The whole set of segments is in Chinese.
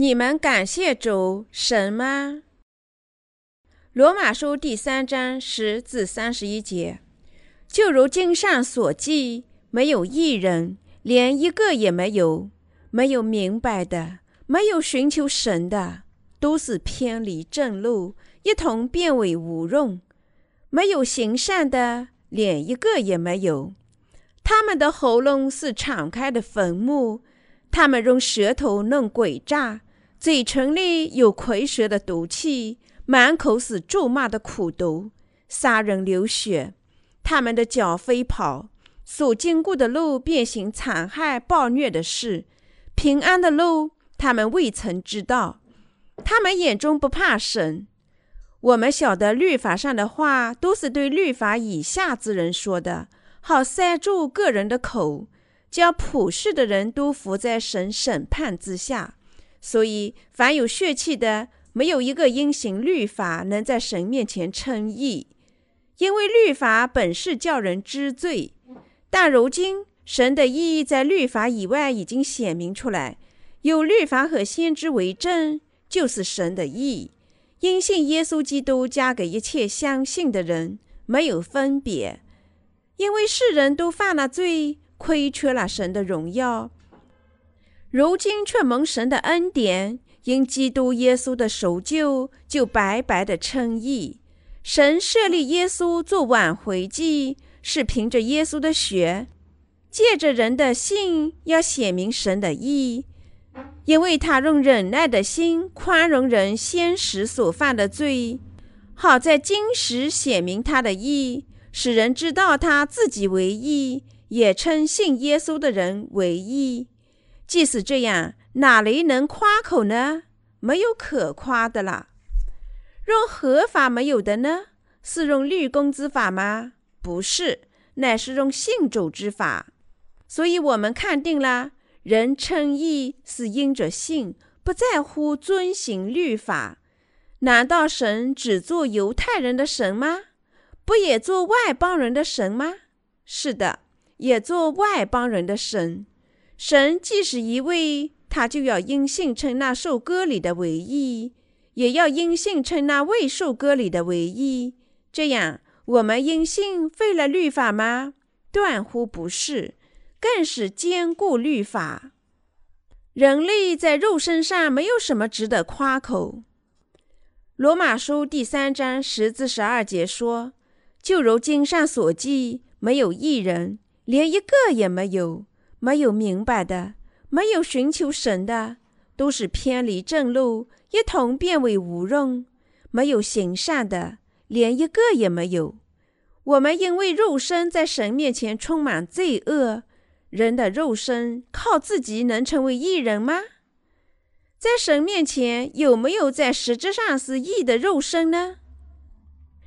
你们感谢主神吗？罗马书第三章十至三十一节，就如经上所记，没有一人，连一个也没有，没有明白的，没有寻求神的，都是偏离正路，一同变为无用。没有行善的，连一个也没有。他们的喉咙是敞开的坟墓，他们用舌头弄诡诈，嘴唇里有蝰蛇的毒气，满口是咒骂的苦毒，杀人流血。他们的脚飞跑，所经过的路遍行残害暴虐的事，平安的路他们未曾知道。他们眼中不怕神。我们晓得律法上的话都是对律法以下之人说的，好塞住个人的口，将普世的人都伏在神审判之下。所以，凡有血气的，没有一个因行律法能在神面前称义，因为律法本是叫人知罪。但如今，神的意义在律法以外已经显明出来，有律法和先知为证，就是神的义。因信耶稣基督，加给一切相信的人，没有分别，因为世人都犯了罪，亏缺了神的荣耀。如今却蒙神的恩典，因基督耶稣的赎救，就白白的称义。神设立耶稣做挽回祭，是凭着耶稣的血，借着人的信，要显明神的义。因为他用忍耐的心宽容人先时所犯的罪，好在今时显明他的义，使人知道他自己为义，也称信耶稣的人为义。即使这样，哪里能夸口呢？没有可夸的了。用何法没有的呢？是用律公之法吗？不是，乃是用信主之法。所以我们看定了。人称义是因着信，不在乎遵行律法。难道神只做犹太人的神吗？不也做外邦人的神吗？是的，也做外邦人的神。神既是一位，他就要因信称那受割礼的为义，也要因信称那未受割礼的为义。这样，我们因信废了律法吗？断乎不是。更是坚固律法。人类在肉身上没有什么值得夸口。罗马书第三章十至十二节说：“就如经上所记，没有一人，连一个也没有；没有明白的，没有寻求神的，都是偏离正路，一同变为无用；没有行善的，连一个也没有。我们因为肉身在神面前充满罪恶。”人的肉身靠自己能成为义人吗？在神面前有没有在实质上是义的肉身呢？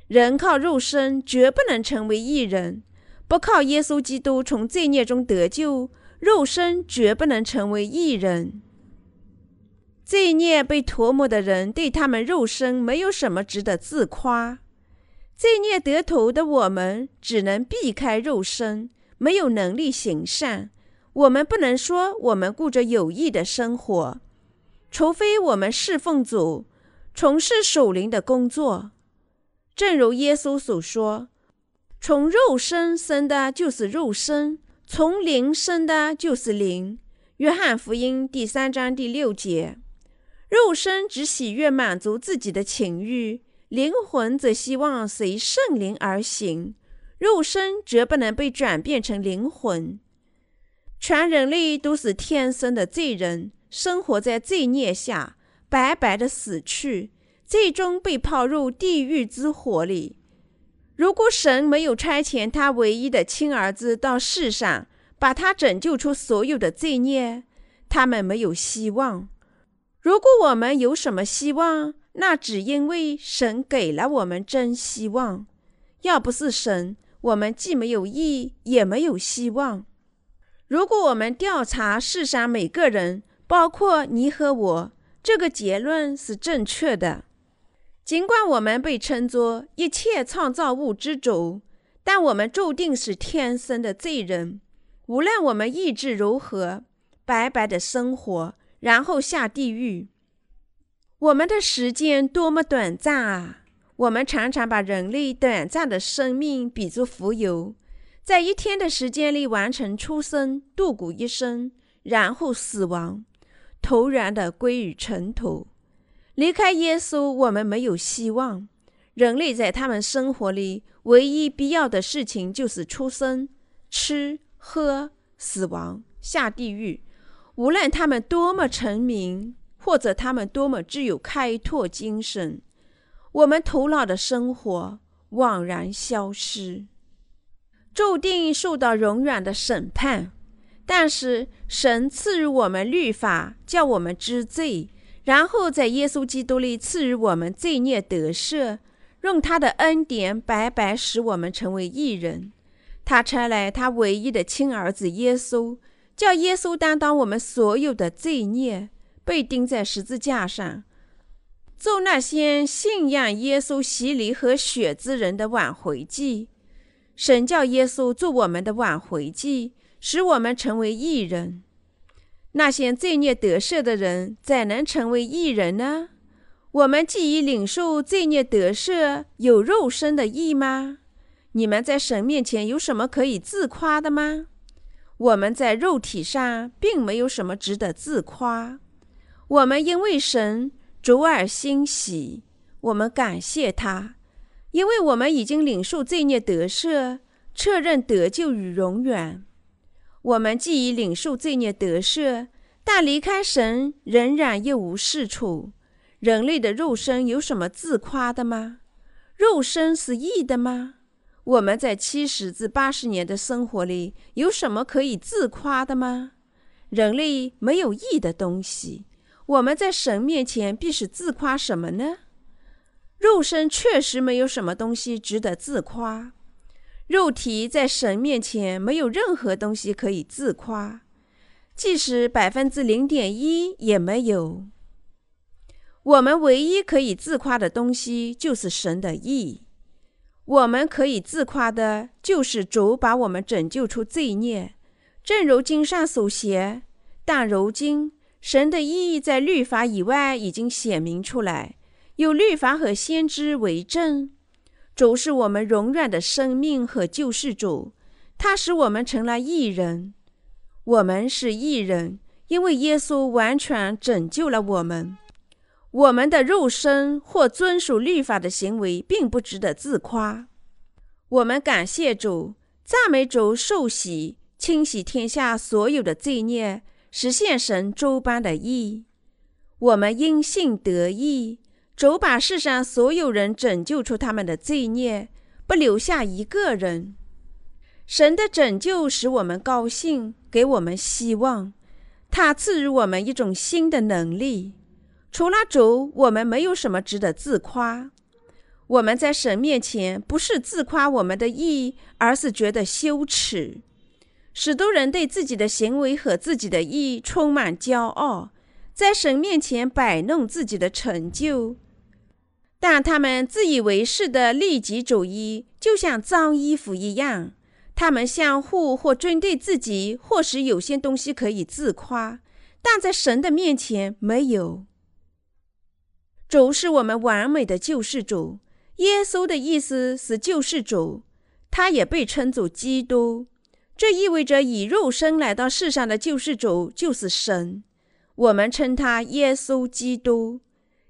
人靠肉身绝不能成为义人，不靠耶稣基督从罪孽中得救，肉身绝不能成为异人。罪孽被涂抹的人对他们肉身没有什么值得自夸，罪孽得头的我们只能避开肉身。没有能力行善，我们不能说我们过着有益的生活，除非我们侍奉主，从事属灵的工作。正如耶稣所说：“从肉身生的就是肉身，从灵生的就是灵。”约翰福音第三章第六节。肉身只喜悦满足自己的情欲，灵魂则希望随圣灵而行。肉身绝不能被转变成灵魂。全人类都是天生的罪人，生活在罪孽下，白白的死去，最终被抛入地狱之火里。如果神没有差遣他唯一的亲儿子到世上，把他拯救出所有的罪孽，他们没有希望。如果我们有什么希望，那只因为神给了我们真希望。要不是神，我们既没有义，也没有希望。如果我们调查世上每个人，包括你和我，这个结论是正确的。尽管我们被称作一切创造物之主，但我们注定是天生的罪人。无论我们意志如何，白白的生活，然后下地狱。我们的时间多么短暂啊！我们常常把人类短暂的生命比作蜉蝣，在一天的时间里完成出生、度过一生，然后死亡，突然的归于尘土。离开耶稣，我们没有希望。人类在他们生活里唯一必要的事情就是出生、吃、喝、死亡、下地狱。无论他们多么成名，或者他们多么具有开拓精神，我们头脑的生活枉然消失，注定受到永远的审判。但是神赐予我们律法，叫我们知罪。然后在耶稣基督里赐予我们罪孽得赦，用他的恩典白白使我们成为义人。他差来他唯一的亲儿子耶稣，叫耶稣担当我们所有的罪孽，被钉在十字架上，做那些信仰耶稣洗礼和血之人的挽回祭。神叫耶稣做我们的挽回祭，使我们成为义人。那些罪孽得赦的人，怎能成为义人呢？我们既已领受罪孽得赦，有肉身的义吗？你们在神面前有什么可以自夸的吗？我们在肉体上并没有什么值得自夸。我们因为神主而欣喜，我们感谢他，因为我们已经领受罪孽得赦，确认得救与永远。我们既已领受罪孽得赦，但离开神仍然一无是处。人类的肉身有什么自夸的吗？肉身是义的吗？我们在七十至八十年的生活里有什么可以自夸的吗？人类没有义的东西。我们在神面前必是自夸什么呢？肉身确实没有什么东西值得自夸。肉体在神面前没有任何东西可以自夸，即使百分之零点一也没有。我们唯一可以自夸的东西就是神的义。我们可以自夸的就是主把我们拯救出罪孽，正如经上所写。但如今神的义在律法以外已经显明出来，有律法和先知为证。主是我们永远的生命和救世主，他使我们成了义人。我们是义人，因为耶稣完全拯救了我们。我们的肉身或遵守律法的行为并不值得自夸。我们感谢主，赞美主，受洗，清洗天下所有的罪孽，实现神周般的义。我们因信得义。主把世上所有人拯救出他们的罪孽，不留下一个人。神的拯救使我们高兴，给我们希望。他赐予我们一种新的能力。除了主，我们没有什么值得自夸。我们在神面前不是自夸我们的义，而是觉得羞耻。许多人对自己的行为和自己的义充满骄傲，在神面前摆弄自己的成就。但他们自以为是的利己主义，就像脏衣服一样。他们相互或针对自己，或是有些东西可以自夸，但在神的面前没有。主是我们完美的救世主。耶稣的意思是救世主，他也被称作基督。这意味着以肉身来到世上的救世主就是神。我们称他耶稣基督。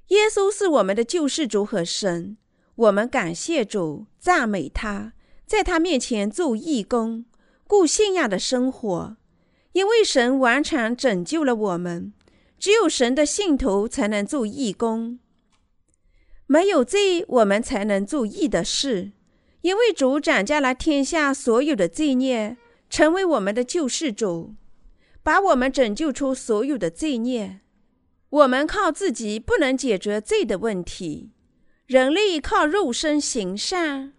耶稣是我们的救世主和神，我们感谢主，赞美他，在他面前做义工，过信仰的生活。因为神完全拯救了我们，只有神的信徒才能做义工。没有罪，我们才能做义的事。因为主斩下了天下所有的罪孽，成为我们的救世主，把我们拯救出所有的罪孽。我们靠自己不能解决罪的问题，人类靠肉身行善，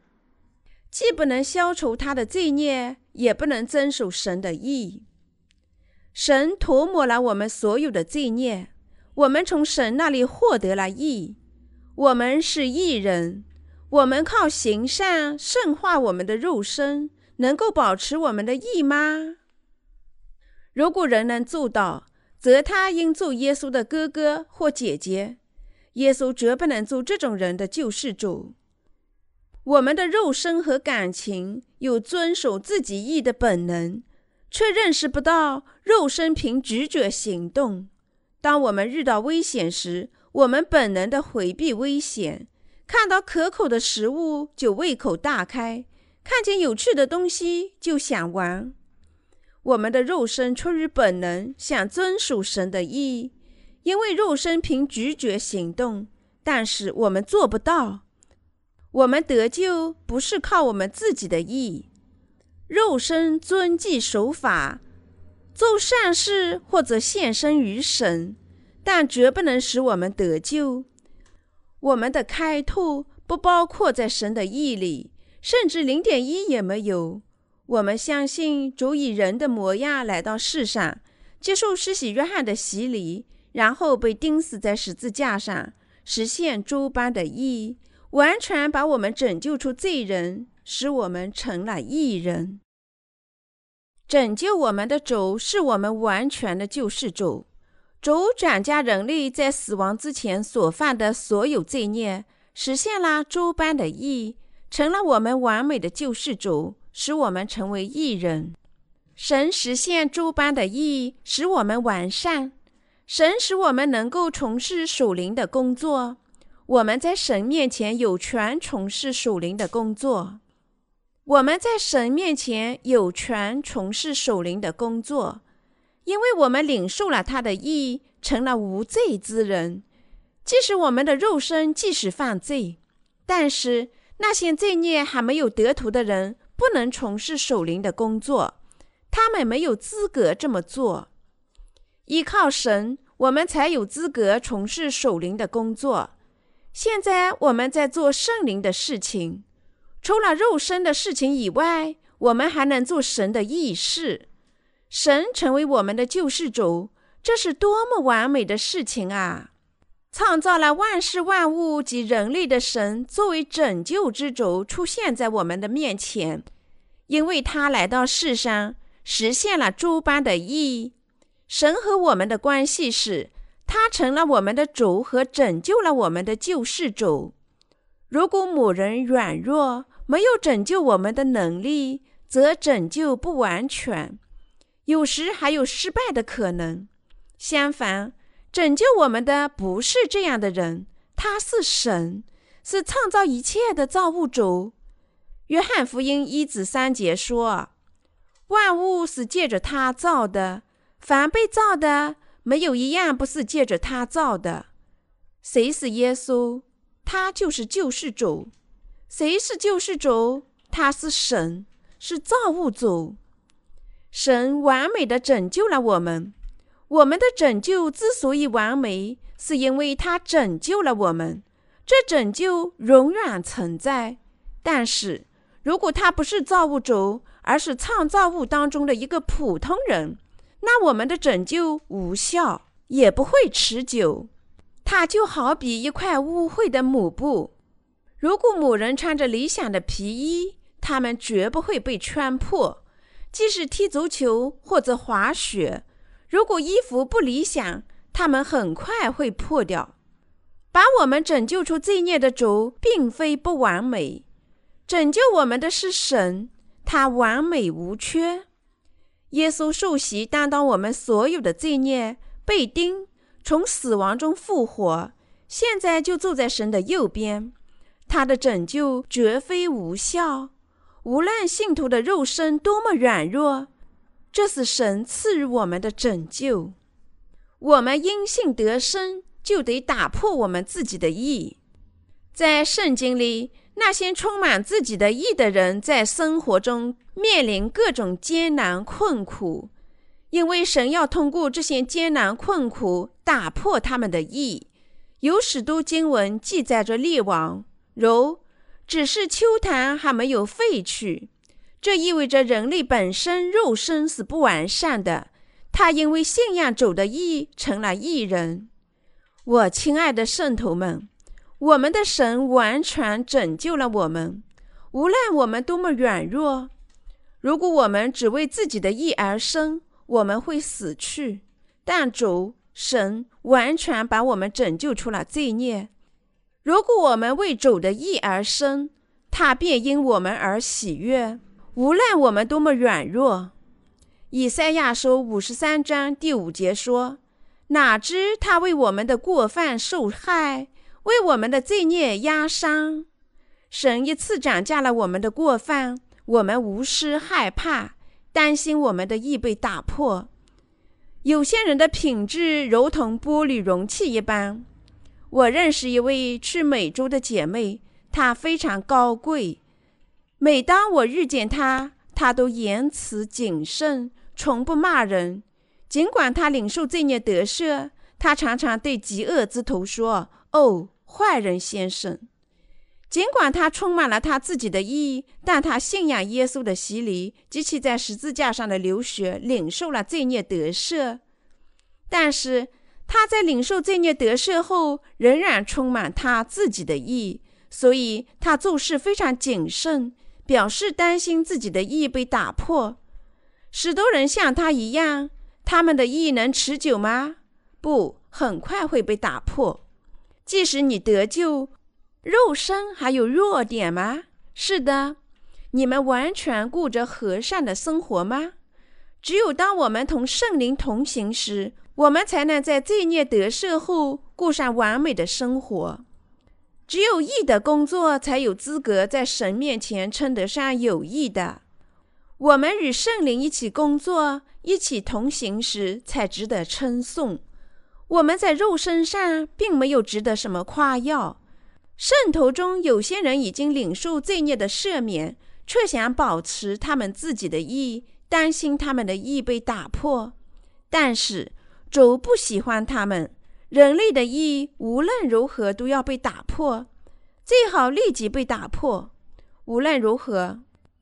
既不能消除他的罪孽，也不能遵守神的意。神涂抹了我们所有的罪孽，我们从神那里获得了义。我们是义人，我们靠行善圣化我们的肉身，能够保持我们的义吗？如果人能做到。则他应做耶稣的哥哥或姐姐。耶稣绝不能做这种人的救世主。我们的肉身和感情有遵守自己意的本能，却认识不到肉身凭直觉行动。当我们遇到危险时，我们本能的回避危险；看到可口的食物就胃口大开，看见有趣的东西就想玩。我们的肉身出于本能想遵守神的意，因为肉身凭直觉行动，但是我们做不到。我们得救不是靠我们自己的意，肉身遵纪守法，做善事或者献身于神，但绝不能使我们得救。我们的开拓不包括在神的意里，甚至零点一也没有。我们相信主以人的模样来到世上，接受施洗约翰的洗礼，然后被钉死在十字架上，实现诸般的义，完全把我们拯救出罪人，使我们成了义人。拯救我们的主是我们完全的救世主。主转嫁人类在死亡之前所犯的所有罪孽，实现了诸般的义，成了我们完美的救世主。使我们成为义人，神实现诸般的义，使我们完善。神使我们能够从事属灵的工作。我们在神面前有权从事属灵的工作。我们在神面前有权从事属灵的工作，因为我们领受了他的义，成了无罪之人。即使我们的肉身即使犯罪，但是那些罪孽还没有得图的人。不能从事守灵的工作，他们没有资格这么做。依靠神，我们才有资格从事守灵的工作。现在我们在做圣灵的事情，除了肉身的事情以外，我们还能做神的义事。神成为我们的救世主，这是多么完美的事情啊！创造了万事万物及人类的神，作为拯救之主出现在我们的面前，因为他来到世上，实现了诸般的意义。神和我们的关系是，他成了我们的主和拯救了我们的救世主。如果某人软弱，没有拯救我们的能力，则拯救不完全，有时还有失败的可能。相反，拯救我们的不是这样的人，他是神，是创造一切的造物主。约翰福音一至三节说：“万物是借着他造的，凡被造的，没有一样不是借着他造的。谁是耶稣？他就是救世主。谁是救世主？他是神，是造物主。神完美的拯救了我们。”我们的拯救之所以完美，是因为他拯救了我们。这拯救永远存在。但是，如果他不是造物主，而是创造物当中的一个普通人，那我们的拯救无效，也不会持久。它就好比一块污秽的抹布。如果某人穿着理想的皮衣，他们绝不会被穿破，即使踢足球或者滑雪。如果衣服不理想，他们很快会破掉。把我们拯救出罪孽的主，并非不完美。拯救我们的是神，他完美无缺。耶稣受洗，担当我们所有的罪孽，被钉，从死亡中复活，现在就坐在神的右边。他的拯救绝非无效，无论信徒的肉身多么软弱。这是神赐予我们的拯救。我们因信得生，就得打破我们自己的意。在圣经里，那些充满自己的意的人，在生活中面临各种艰难困苦，因为神要通过这些艰难困苦打破他们的意。有许多经文记载着列王，如只是秋坛还没有废去。这意味着人类本身肉身是不完善的，他因为信仰主的义成了义人。我亲爱的圣徒们，我们的神完全拯救了我们，无论我们多么软弱。如果我们只为自己的义而生，我们会死去。但主神完全把我们拯救出了罪孽。如果我们为主的义而生，他便因我们而喜悦，无论我们多么软弱。以赛亚书五十三章第五节说：“哪知他为我们的过犯受害，为我们的罪孽压伤。神一次涨价了我们的过犯，我们无需害怕，担心我们的意被打破。有些人的品质如同玻璃容器一般。”我认识一位去美洲的姐妹，她非常高贵。每当我遇见他，他都言辞谨慎，从不骂人。尽管他领受罪孽得赦，他常常对极恶之徒说：“哦，坏人先生。”尽管他充满了他自己的义，但他信仰耶稣的洗礼及其在十字架上的流血，领受了罪孽得赦。但是，他在领受罪孽得赦后，仍然充满他自己的义，所以他做事非常谨慎，表示担心自己的意被打破。许多人像他一样，他们的意能持久吗？不，很快会被打破。即使你得救，肉身还有弱点吗？是的。你们完全过着和善的生活吗？只有当我们同圣灵同行时，我们才能在罪孽得赦后过上完美的生活。只有义的工作才有资格在神面前称得上有义的。我们与圣灵一起工作、一起同行时，才值得称颂。我们在肉身上并没有值得什么夸耀。圣徒中有些人已经领受罪孽的赦免，却想保持他们自己的义，担心他们的义被打破。但是，主不喜欢他们，人类的义无论如何都要被打破，最好立即被打破。无论如何，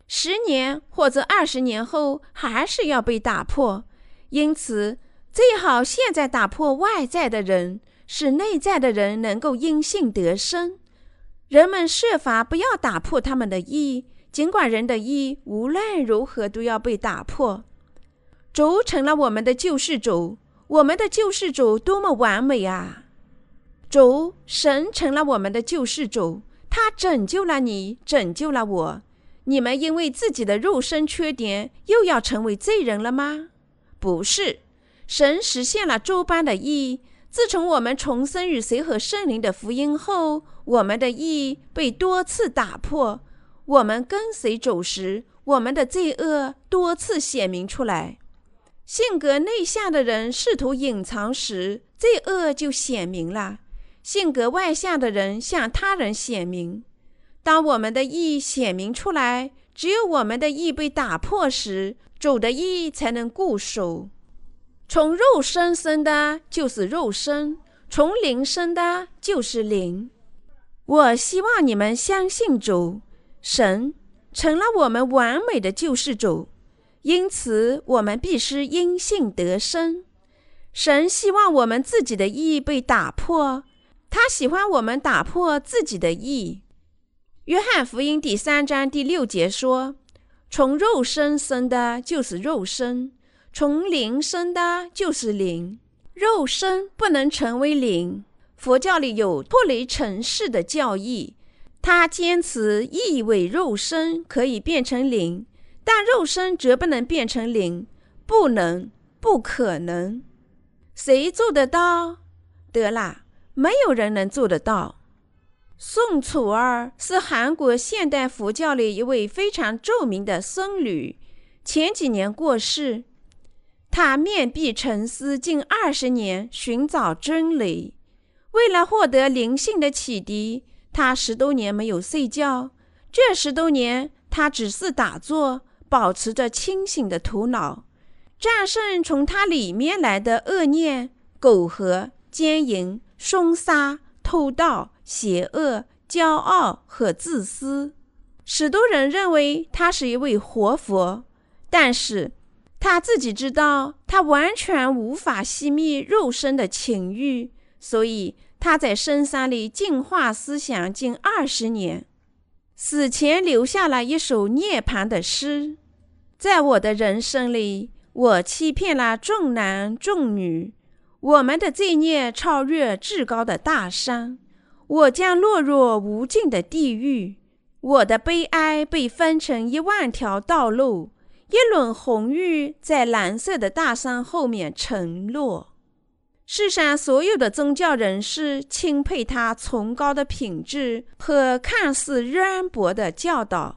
十年或者二十年后还是要被打破。因此，最好现在打破外在的人，使内在的人能够因信得生。人们设法不要打破他们的意，尽管人的意无论如何都要被打破。主成了我们的救世主。我们的救世主多么完美啊！主神成了我们的救世主，他拯救了你，拯救了我。你们因为自己的肉身缺点，又要成为罪人了吗？不是，神实现了诸般的义。自从我们重生与谁和圣灵的福音后，我们的义被多次打破。我们跟随主时，我们的罪恶多次显明出来。性格内向的人试图隐藏时，罪恶就显明了；性格外向的人向他人显明。当我们的意显明出来，只有我们的意被打破时，主的意才能固守。从肉身生的就是肉身，从灵生的就是灵。我希望你们相信主，神成了我们完美的救世主。因此，我们必须因信得生。神希望我们自己的义被打破，他喜欢我们打破自己的义。约翰福音第三章第六节说：“从肉身生的，就是肉身；从灵生的，就是灵。肉身不能成为灵。”佛教里有脱离尘世的教义，他坚持意为肉身可以变成灵。但肉身则不能变成灵，不能，不可能。谁做得到？得啦，没有人能做得到。宋楚儿是韩国现代佛教里一位非常著名的僧侣，前几年过世。他面壁沉思近二十年，寻找真理。为了获得灵性的启迪，他十多年没有睡觉。这十多年，他只是打坐。保持着清醒的头脑，战胜从他里面来的恶念、苟合、奸淫、凶杀、偷盗、邪恶、骄傲和自私。许多人认为他是一位活佛，但是他自己知道，他完全无法熄灭肉身的情欲，所以他在深山里净化思想近二十年，死前留下了一首涅槃的诗。在我的人生里，我欺骗了众男众女，我们的罪孽超越至高的大山，我将落入无尽的地狱。我的悲哀被分成一万条道路，一轮红玉在蓝色的大山后面沉落。世上所有的宗教人士钦佩他崇高的品质和看似渊博的教导，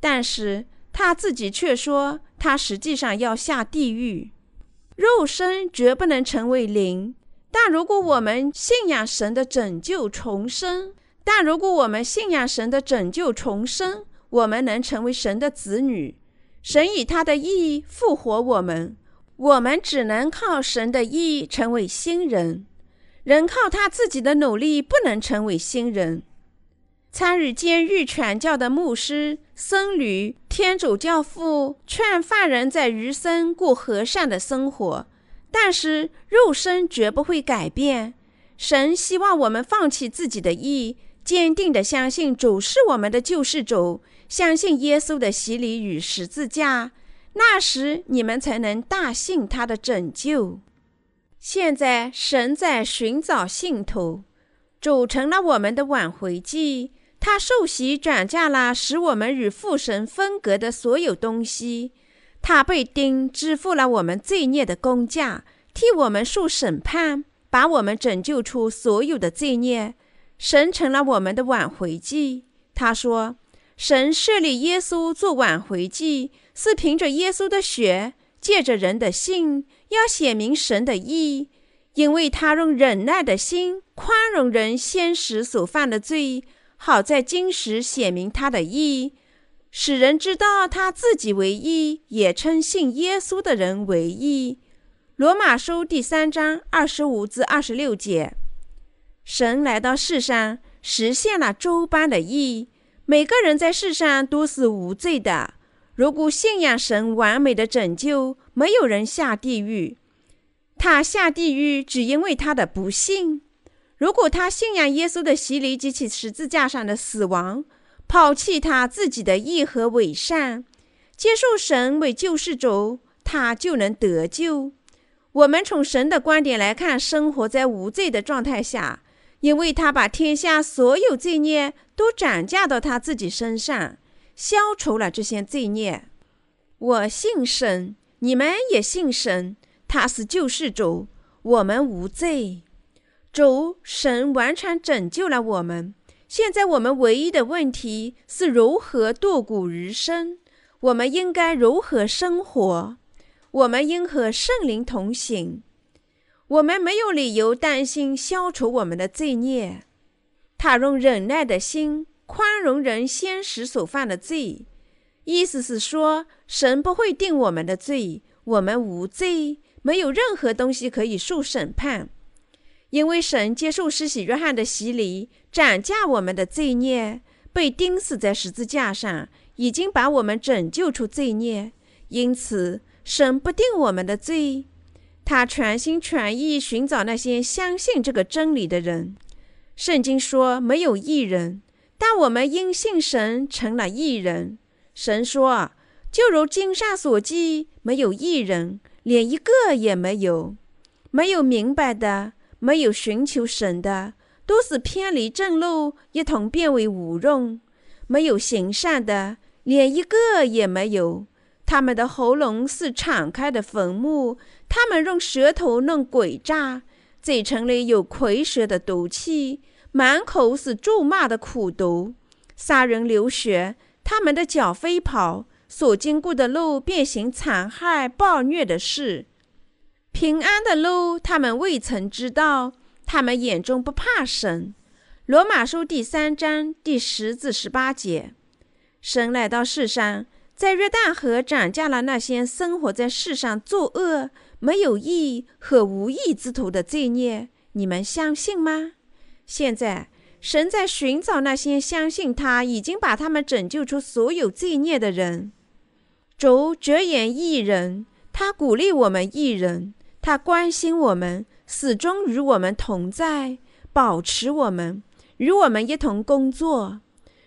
但是他自己却说他实际上要下地狱。肉身绝不能成为灵，但如果我们信仰神的拯救重生，但如果我们信仰神的拯救重生，我们能成为神的子女。神以他的意义复活我们。我们只能靠神的意义成为新人，人靠他自己的努力不能成为新人。参与监狱传教的牧师、僧侣、天主教父劝犯人在余生过和善的生活，但是肉身绝不会改变。神希望我们放弃自己的意，坚定地相信主是我们的救世主，相信耶稣的洗礼与十字架。那时你们才能大信他的拯救。现在神在寻找信徒，主成了我们的挽回祭。他受洗转嫁了使我们与父神分隔的所有东西。他被钉，支付了我们罪孽的工价，替我们受审判，把我们拯救出所有的罪孽。神成了我们的挽回祭。他说：“神设立耶稣做挽回祭。”是凭着耶稣的血，借着人的信，要显明神的义，因为他用忍耐的心宽容人先时所犯的罪，好在今时显明他的义，使人知道他自己为义，也称信耶稣的人为义。罗马书第三章二十五至二十六节，神来到世上，实现了诸般的义，每个人在世上都是无罪的。如果信仰神完美的拯救，没有人下地狱。他下地狱只因为他的不信。如果他信仰耶稣的洗礼及其十字架上的死亡，抛弃他自己的义和伪善，接受神为救世主，他就能得救。我们从神的观点来看，生活在无罪的状态下，因为他把天下所有罪孽都转嫁到他自己身上。消除了这些罪孽，我信神，你们也信神，他是救世主，我们无罪。主神完全拯救了我们。现在我们唯一的问题是如何度过余生，我们应该如何生活？我们应和圣灵同行。我们没有理由担心消除我们的罪孽。他用忍耐的心。宽容人先时所犯的罪，意思是说，神不会定我们的罪，我们无罪，没有任何东西可以受审判，因为神接受施洗约翰的洗礼，斩价我们的罪孽，被钉死在十字架上，已经把我们拯救出罪孽，因此神不定我们的罪，他全心全意寻找那些相信这个真理的人。圣经说，没有一人。但我们因信神成了一人。神说：“就如经上所记，没有一人，连一个也没有。没有明白的，没有寻求神的，都是偏离正路，一同变为无用。没有行善的，连一个也没有。他们的喉咙是敞开的坟墓，他们用舌头弄诡诈，嘴唇里有蝰蛇的毒气。”满口是咒骂的苦毒，杀人流血，他们的脚飞跑，所经过的路便行残害暴虐的事。平安的路，他们未曾知道。他们眼中不怕神。罗马书第三章第十至十八节。神来到世上，在约旦河斩价了那些生活在世上作恶、没有义和无义之徒的罪孽。你们相信吗？现在，神在寻找那些相信他已经把他们拯救出所有罪孽的人。主着眼义人，他鼓励我们义人，他关心我们，始终与我们同在，保持我们，与我们一同工作。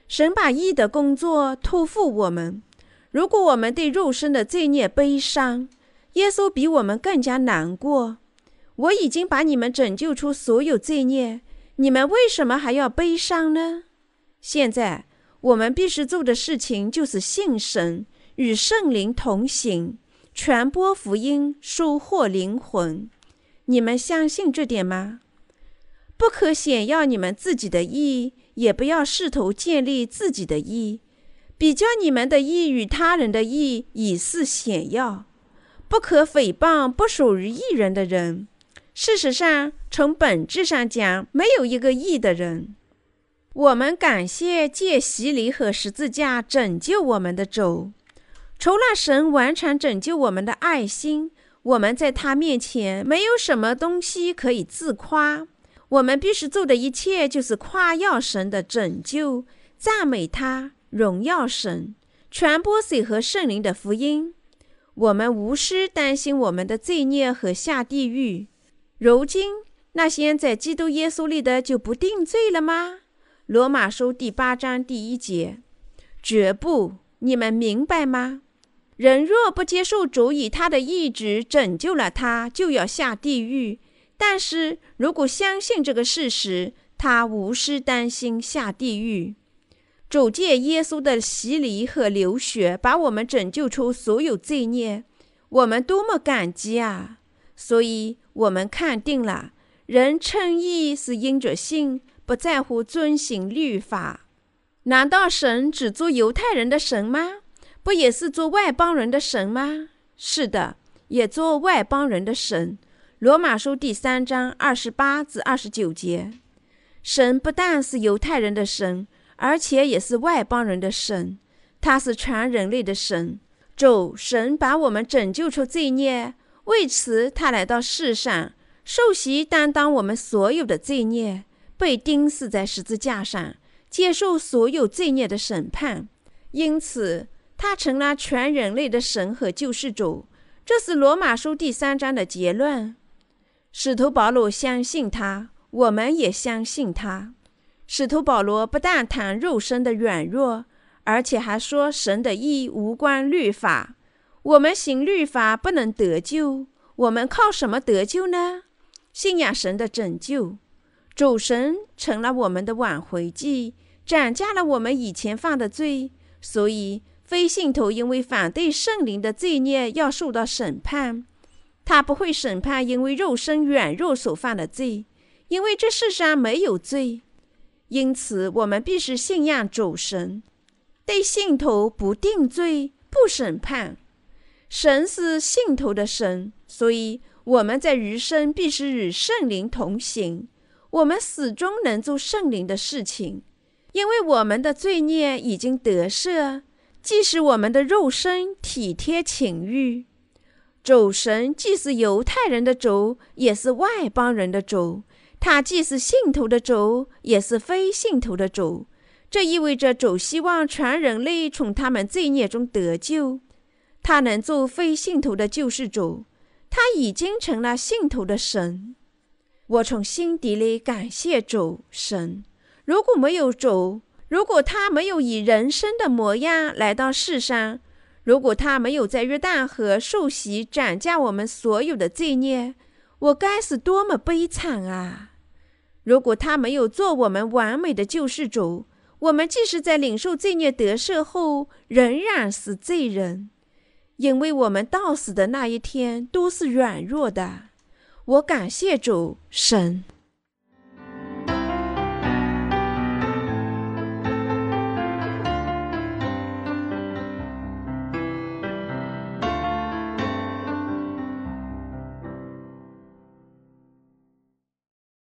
神把义的工作托付我们。如果我们对肉身的罪孽悲伤，耶稣比我们更加难过。我已经把你们拯救出所有罪孽，你们为什么还要悲伤呢？现在我们必须做的事情就是信神，与圣灵同行，传播福音，收获灵魂。你们相信这点吗？不可显耀你们自己的义，也不要试图建立自己的义，比较你们的义与他人的义，以示显耀。不可诽谤不属于义人的人。事实上，从本质上讲，没有一个义的人。我们感谢借洗礼和十字架拯救我们的主。除了神完全拯救我们的爱心，我们在他面前没有什么东西可以自夸。我们必须做的一切就是夸耀神的拯救，赞美他，荣耀神，传播水和圣灵的福音。我们无需担心我们的罪孽和下地狱。如今，那些在基督耶稣里的就不定罪了吗？罗马书第八章第一节，绝不，你们明白吗？人若不接受主以他的意志拯救了他，就要下地狱；但是如果相信这个事实，他无需担心下地狱。主借耶稣的洗礼和流血，把我们拯救出所有罪孽，我们多么感激啊！所以。我们看定了，人称义是因着信，不在乎遵行律法。难道神只做犹太人的神吗？不也是做外邦人的神吗？是的，也做外邦人的神。罗马书第三章二十八至二十九节，神不但是犹太人的神，而且也是外邦人的神。他是全人类的神。主神把我们拯救出罪孽。为此，他来到世上，受洗担当我们所有的罪孽，被钉死在十字架上，接受所有罪孽的审判。因此，他成了全人类的神和救世主。这是罗马书第三章的结论。使徒保罗相信他，我们也相信他。使徒保罗不但谈肉身的软弱，而且还说神的义无关律法。我们行律法不能得救，我们靠什么得救呢？信仰神的拯救，主神成了我们的挽回祭，斩价了我们以前犯的罪。所以非信徒因为反对圣灵的罪孽要受到审判，他不会审判因为肉身软弱所犯的罪，因为这世上没有罪。因此，我们必须信仰主神，对信徒不定罪、不审判。神是信徒的神，所以我们在余生必须与圣灵同行。我们始终能做圣灵的事情，因为我们的罪孽已经得赦。即使我们的肉身体贴情欲，主神既是犹太人的主，也是外邦人的主；他既是信徒的主，也是非信徒的主。这意味着主希望全人类从他们罪孽中得救。他能做非信徒的救世主，他已经成了信徒的神。我从心底里感谢主神。如果没有主，如果他没有以人生的模样来到世上，如果他没有在约旦河受洗斩价我们所有的罪孽，我该是多么悲惨啊！如果他没有做我们完美的救世主，我们即使在领受罪孽得赦后，仍然是罪人。因为我们到死的那一天都是软弱的，我感谢主神。